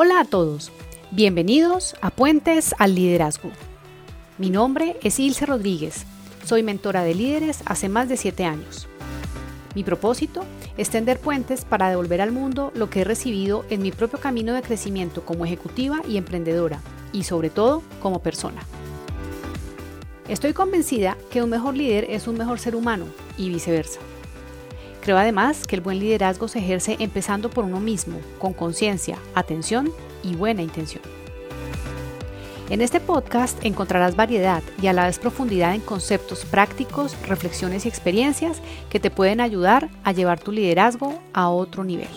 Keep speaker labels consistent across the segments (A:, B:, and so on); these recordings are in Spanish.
A: Hola a todos, bienvenidos a Puentes al Liderazgo. Mi nombre es Ilse Rodríguez, soy mentora de líderes hace más de 7 años. Mi propósito es tender puentes para devolver al mundo lo que he recibido en mi propio camino de crecimiento como ejecutiva y emprendedora, y sobre todo como persona. Estoy convencida que un mejor líder es un mejor ser humano y viceversa. Creo además que el buen liderazgo se ejerce empezando por uno mismo, con conciencia, atención y buena intención. En este podcast encontrarás variedad y a la vez profundidad en conceptos prácticos, reflexiones y experiencias que te pueden ayudar a llevar tu liderazgo a otro nivel.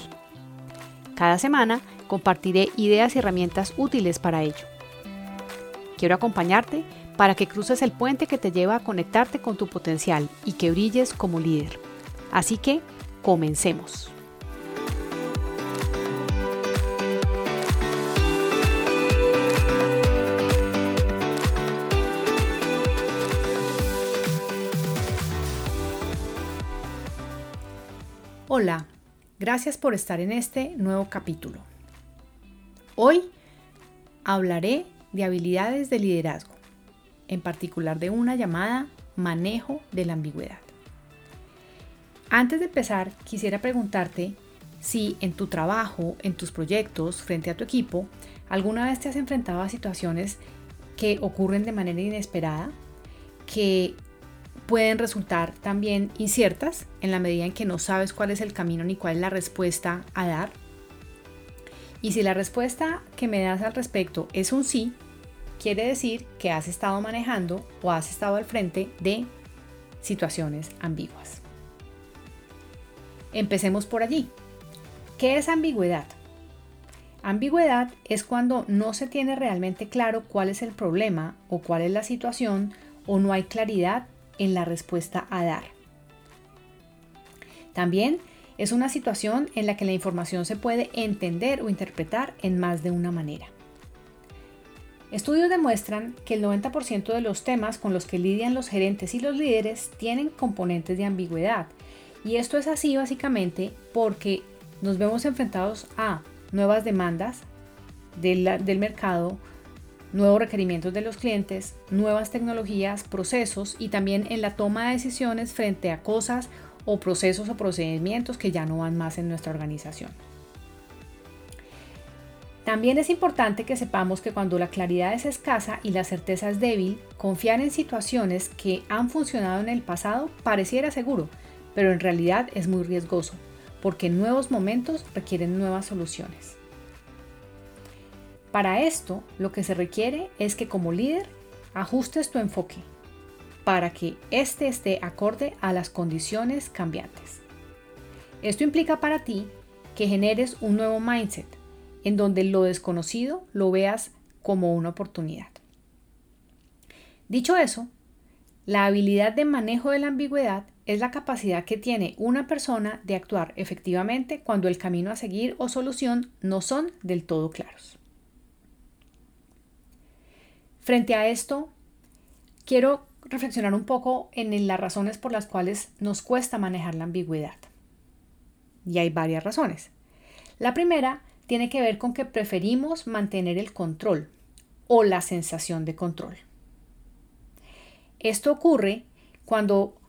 A: Cada semana compartiré ideas y herramientas útiles para ello. Quiero acompañarte para que cruces el puente que te lleva a conectarte con tu potencial y que brilles como líder. Así que, comencemos. Hola, gracias por estar en este nuevo capítulo. Hoy hablaré de habilidades de liderazgo, en particular de una llamada manejo de la ambigüedad. Antes de empezar, quisiera preguntarte si en tu trabajo, en tus proyectos, frente a tu equipo, alguna vez te has enfrentado a situaciones que ocurren de manera inesperada, que pueden resultar también inciertas en la medida en que no sabes cuál es el camino ni cuál es la respuesta a dar. Y si la respuesta que me das al respecto es un sí, quiere decir que has estado manejando o has estado al frente de situaciones ambiguas. Empecemos por allí. ¿Qué es ambigüedad? Ambigüedad es cuando no se tiene realmente claro cuál es el problema o cuál es la situación o no hay claridad en la respuesta a dar. También es una situación en la que la información se puede entender o interpretar en más de una manera. Estudios demuestran que el 90% de los temas con los que lidian los gerentes y los líderes tienen componentes de ambigüedad y esto es así básicamente porque nos vemos enfrentados a nuevas demandas del, mercado, nuevos requerimientos de los clientes, nuevas tecnologías, procesos y también en la toma de decisiones frente a cosas o procesos o procedimientos que ya no van más en nuestra organización. También es importante que sepamos que cuando la claridad es escasa y la certeza es débil, confiar en situaciones que han funcionado en el pasado pareciera seguro, pero en realidad es muy riesgoso, porque nuevos momentos requieren nuevas soluciones. Para esto, lo que se requiere es que como líder ajustes tu enfoque para que éste esté acorde a las condiciones cambiantes. Esto implica para ti que generes un nuevo mindset en donde lo desconocido lo veas como una oportunidad. Dicho eso, la habilidad de manejo de la ambigüedad es la capacidad que tiene una persona de actuar efectivamente cuando el camino a seguir o solución no son del todo claros. Frente a esto, quiero reflexionar un poco en las razones por las cuales nos cuesta manejar la ambigüedad. Y hay varias razones. La primera tiene que ver con que preferimos mantener el control o la sensación de control. Esto ocurre cuando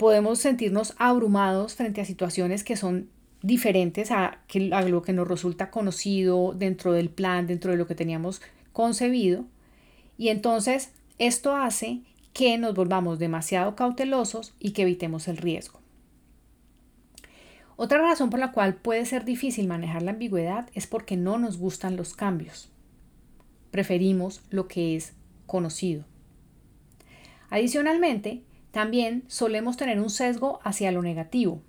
A: podemos sentirnos abrumados frente a situaciones que son diferentes a, lo que nos resulta conocido dentro del plan, dentro de lo que teníamos concebido. Y entonces esto hace que nos volvamos demasiado cautelosos y que evitemos el riesgo. Otra razón por la cual puede ser difícil manejar la ambigüedad es porque no nos gustan los cambios. Preferimos lo que es conocido. Adicionalmente, también solemos tener un sesgo hacia lo negativo.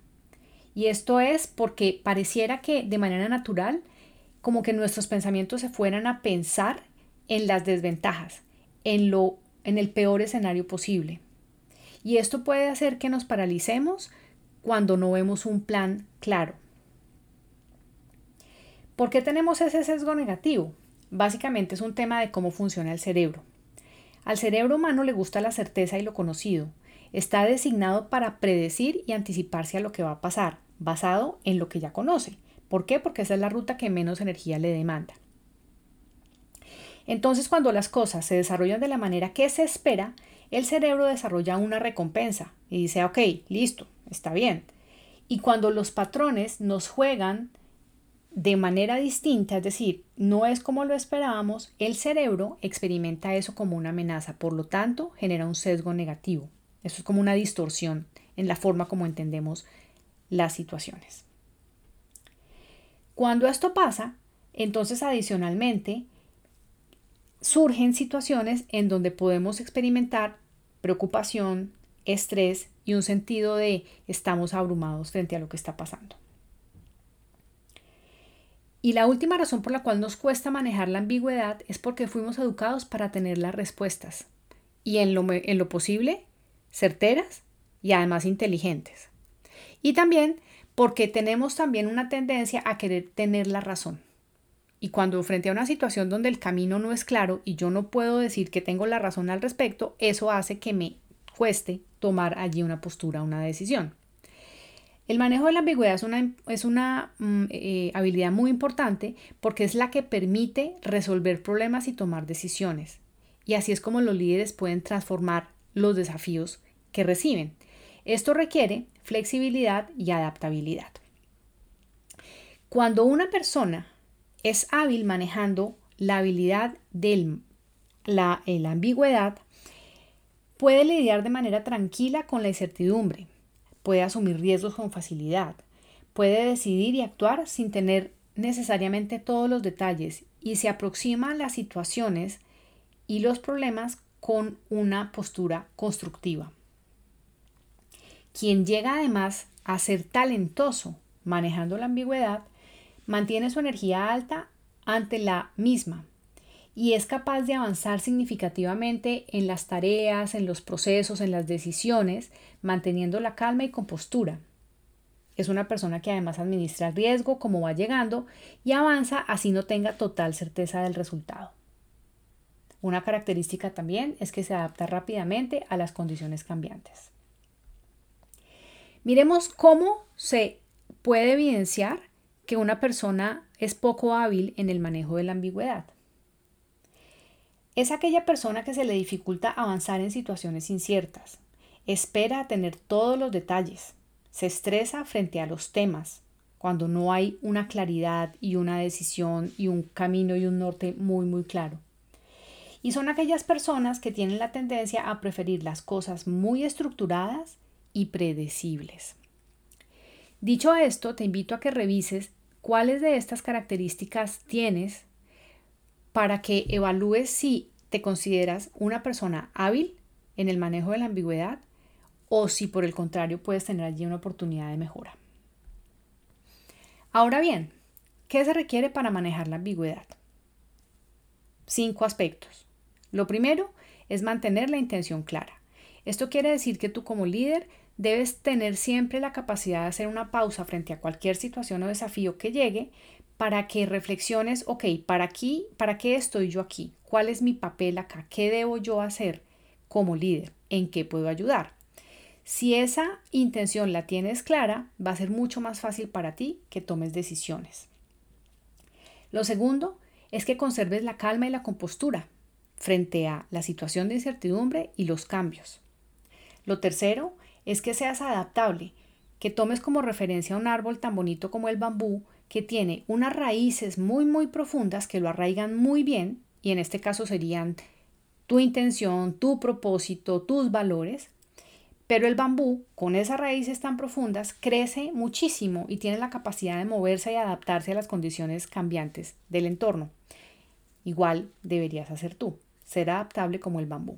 A: Y esto es porque pareciera que de manera natural, como que nuestros pensamientos se fueran a pensar en las desventajas, en lo en el peor escenario posible. Y esto puede hacer que nos paralicemos cuando no vemos un plan claro. ¿Por qué tenemos ese sesgo negativo? Básicamente es un tema de cómo funciona el cerebro. Al cerebro humano le gusta la certeza y lo conocido, está designado para predecir y anticiparse a lo que va a pasar, basado en lo que ya conoce. ¿Por qué? Porque esa es la ruta que menos energía le demanda. Entonces, cuando las cosas se desarrollan de la manera que se espera, el cerebro desarrolla una recompensa y dice, ok, listo, está bien. Y cuando los patrones nos juegan de manera distinta, es decir, no es como lo esperábamos, el cerebro experimenta eso como una amenaza, por lo tanto genera un sesgo negativo. Eso es como una distorsión en la forma como entendemos las situaciones. Cuando esto pasa, entonces adicionalmente surgen situaciones en donde podemos experimentar preocupación, estrés y un sentido de estamos abrumados frente a lo que está pasando. Y la última razón por la cual nos cuesta manejar la ambigüedad es porque fuimos educados para tener las respuestas y en lo, en lo posible certeras y además inteligentes. Y también porque tenemos también una tendencia a querer tener la razón. Y cuando frente a una situación donde el camino no es claro y yo no puedo decir que tengo la razón al respecto, eso hace que me cueste tomar allí una postura, una decisión. El manejo de la ambigüedad es una, es una mm, eh, habilidad muy importante porque es la que permite resolver problemas y tomar decisiones. Y así es como los líderes pueden transformar los desafíos que reciben. Esto requiere flexibilidad y adaptabilidad. Cuando una persona es hábil manejando la habilidad de la, eh, la ambigüedad, puede lidiar de manera tranquila con la incertidumbre, puede asumir riesgos con facilidad, puede decidir y actuar sin tener necesariamente todos los detalles y se aproxima a las situaciones y los problemas con una postura constructiva. Quien llega además a ser talentoso manejando la ambigüedad, mantiene su energía alta ante la misma y es capaz de avanzar significativamente en las tareas, en los procesos, en las decisiones, manteniendo la calma y compostura. Es una persona que además administra riesgo como va llegando y avanza así no tenga total certeza del resultado. Una característica también es que se adapta rápidamente a las condiciones cambiantes. Miremos cómo se puede evidenciar que una persona es poco hábil en el manejo de la ambigüedad. Es aquella persona que se le dificulta avanzar en situaciones inciertas, espera a tener todos los detalles, se estresa frente a los temas, cuando no hay una claridad y una decisión y un camino y un norte muy muy claro. Y son aquellas personas que tienen la tendencia a preferir las cosas muy estructuradas y predecibles. Dicho esto, te invito a que revises cuáles de estas características tienes para que evalúes si te consideras una persona hábil en el manejo de la ambigüedad o si por el contrario puedes tener allí una oportunidad de mejora. Ahora bien, ¿qué se requiere para manejar la ambigüedad? Cinco aspectos. Lo primero es mantener la intención clara. Esto quiere decir que tú como líder debes tener siempre la capacidad de hacer una pausa frente a cualquier situación o desafío que llegue para que reflexiones, ok, ¿para aquí, para qué estoy yo aquí? ¿Cuál es mi papel acá? ¿Qué debo yo hacer como líder? ¿En qué puedo ayudar? Si esa intención la tienes clara, va a ser mucho más fácil para ti que tomes decisiones. Lo segundo es que conserves la calma y la compostura frente a la situación de incertidumbre y los cambios. Lo tercero es que seas adaptable, que tomes como referencia un árbol tan bonito como el bambú, que tiene unas raíces muy muy profundas que lo arraigan muy bien, y en este caso serían tu intención, tu propósito, tus valores, pero el bambú, con esas raíces tan profundas, crece muchísimo y tiene la capacidad de moverse y adaptarse a las condiciones cambiantes del entorno. Igual deberías hacer tú, ser adaptable como el bambú.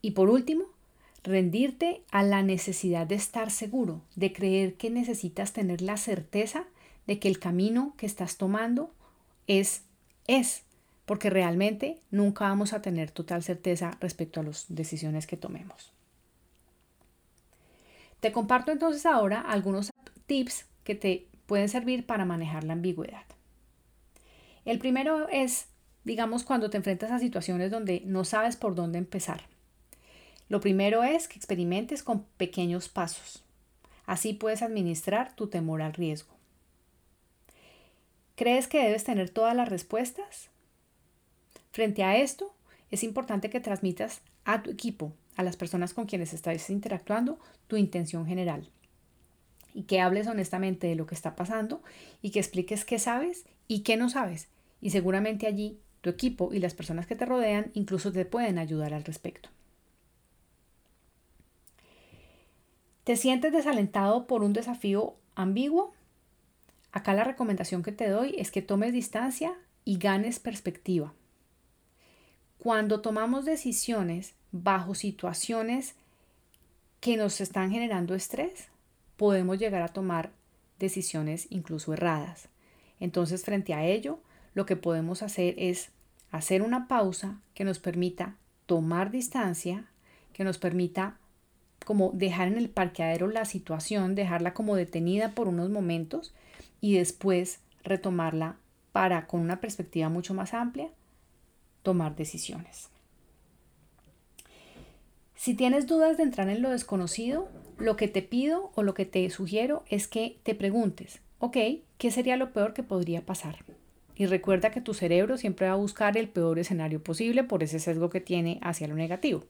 A: Y por último, rendirte a la necesidad de estar seguro, de creer que necesitas tener la certeza de que el camino que estás tomando es, es, porque realmente nunca vamos a tener total certeza respecto a las decisiones que tomemos. Te comparto entonces ahora algunos tips que te pueden servir para manejar la ambigüedad. El primero es, digamos, cuando te enfrentas a situaciones donde no sabes por dónde empezar. Lo primero es que experimentes con pequeños pasos. Así puedes administrar tu temor al riesgo. ¿Crees que debes tener todas las respuestas? Frente a esto, es importante que transmitas a tu equipo, a las personas con quienes estás interactuando, tu intención general. Y que hables honestamente de lo que está pasando y que expliques qué sabes y qué no sabes. Y seguramente allí tu equipo y las personas que te rodean incluso te pueden ayudar al respecto. ¿Te sientes desalentado por un desafío ambiguo? Acá la recomendación que te doy es que tomes distancia y ganes perspectiva. Cuando tomamos decisiones bajo situaciones que nos están generando estrés, podemos llegar a tomar decisiones incluso erradas. Entonces, frente a ello, lo que podemos hacer es hacer una pausa que nos permita tomar distancia, que nos permita como dejar en el parqueadero la situación, dejarla como detenida por unos momentos y después retomarla para, con una perspectiva mucho más amplia, tomar decisiones. Si tienes dudas de entrar en lo desconocido, lo que te pido o lo que te sugiero es que te preguntes, ok, ¿qué sería lo peor que podría pasar? Y recuerda que tu cerebro siempre va a buscar el peor escenario posible por ese sesgo que tiene hacia lo negativo.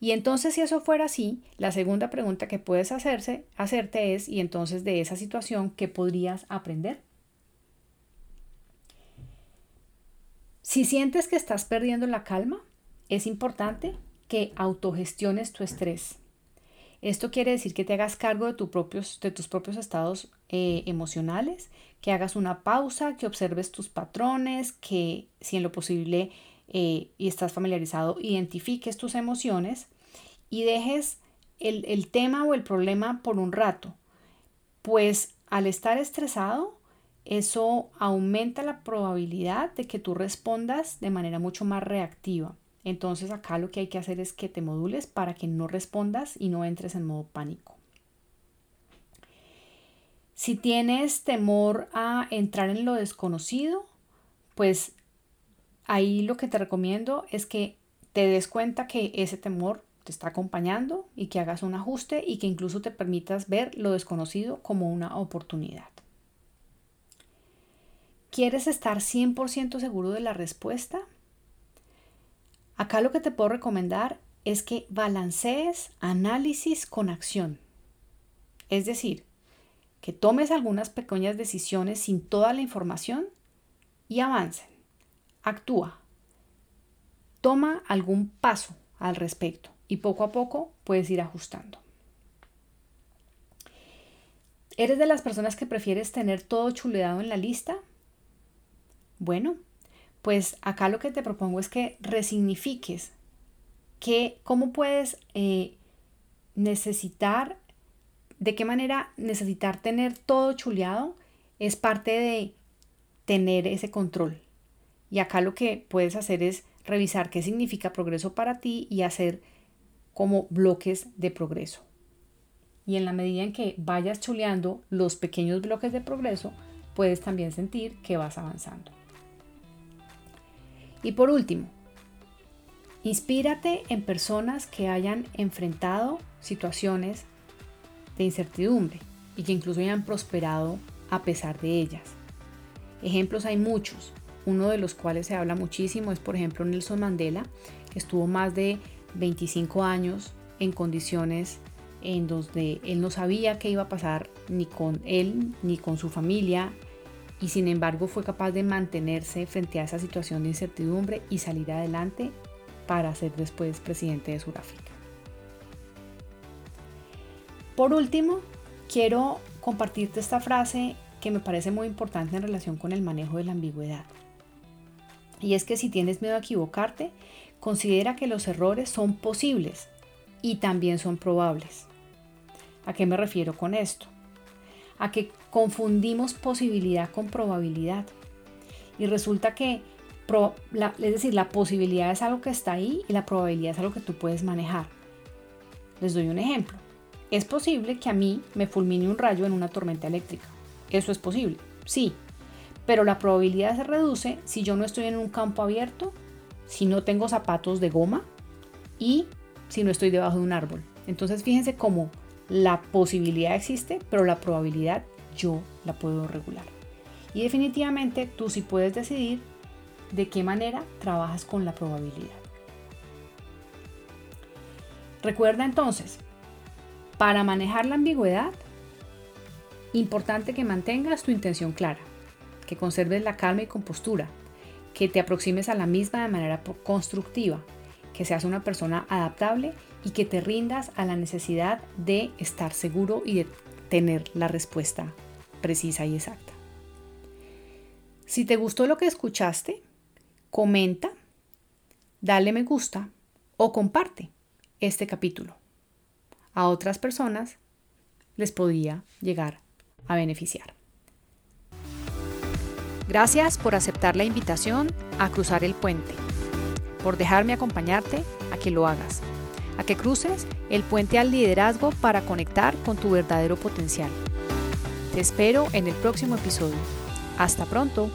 A: Y entonces si eso fuera así, la segunda pregunta que puedes hacerse, hacerte es, y entonces de esa situación, ¿qué podrías aprender? Si sientes que estás perdiendo la calma, es importante que autogestiones tu estrés. Esto quiere decir que te hagas cargo de, propios, de tus propios estados eh, emocionales, que hagas una pausa, que observes tus patrones, que si en lo posible eh, y estás familiarizado, identifiques tus emociones y dejes el, el tema o el problema por un rato. Pues al estar estresado, eso aumenta la probabilidad de que tú respondas de manera mucho más reactiva. Entonces acá lo que hay que hacer es que te modules para que no respondas y no entres en modo pánico. Si tienes temor a entrar en lo desconocido, pues ahí lo que te recomiendo es que te des cuenta que ese temor te está acompañando y que hagas un ajuste y que incluso te permitas ver lo desconocido como una oportunidad. ¿Quieres estar 100% seguro de la respuesta? Acá lo que te puedo recomendar es que balancees análisis con acción. Es decir, que tomes algunas pequeñas decisiones sin toda la información y avancen. Actúa. Toma algún paso al respecto y poco a poco puedes ir ajustando. ¿Eres de las personas que prefieres tener todo chuleado en la lista? Bueno, pues acá lo que te propongo es que resignifiques que cómo puedes eh, necesitar, de qué manera necesitar tener todo chuleado es parte de tener ese control. Y acá lo que puedes hacer es revisar qué significa progreso para ti y hacer como bloques de progreso. Y en la medida en que vayas chuleando los pequeños bloques de progreso, puedes también sentir que vas avanzando. Y por último, inspírate en personas que hayan enfrentado situaciones de incertidumbre y que incluso hayan prosperado a pesar de ellas. Ejemplos hay muchos, uno de los cuales se habla muchísimo es por ejemplo Nelson Mandela, que estuvo más de 25 años en condiciones en donde él no sabía qué iba a pasar ni con él ni con su familia y sin embargo fue capaz de mantenerse frente a esa situación de incertidumbre y salir adelante para ser después presidente de Sudáfrica. Por último, quiero compartirte esta frase que me parece muy importante en relación con el manejo de la ambigüedad. Y es que si tienes miedo a equivocarte, considera que los errores son posibles y también son probables. ¿A qué me refiero con esto? a que confundimos posibilidad con probabilidad. Y resulta que, es decir, la posibilidad es algo que está ahí y la probabilidad es algo que tú puedes manejar. Les doy un ejemplo. Es posible que a mí me fulmine un rayo en una tormenta eléctrica. Eso es posible, sí. Pero la probabilidad se reduce si yo no estoy en un campo abierto, si no tengo zapatos de goma y si no estoy debajo de un árbol. Entonces fíjense cómo la posibilidad existe, pero la probabilidad yo la puedo regular. Y definitivamente tú sí puedes decidir de qué manera trabajas con la probabilidad. Recuerda entonces, para manejar la ambigüedad, importante que mantengas tu intención clara, que conserves la calma y compostura, que te aproximes a la misma de manera constructiva, que seas una persona adaptable y que te rindas a la necesidad de estar seguro y de tener la respuesta precisa y exacta. Si te gustó lo que escuchaste, comenta, dale me gusta o comparte este capítulo. A otras personas les podría llegar a beneficiar. Gracias por aceptar la invitación a cruzar el puente, por dejarme acompañarte a que lo hagas, a que cruces el puente al liderazgo para conectar con tu verdadero potencial. Te espero en el próximo episodio. Hasta pronto.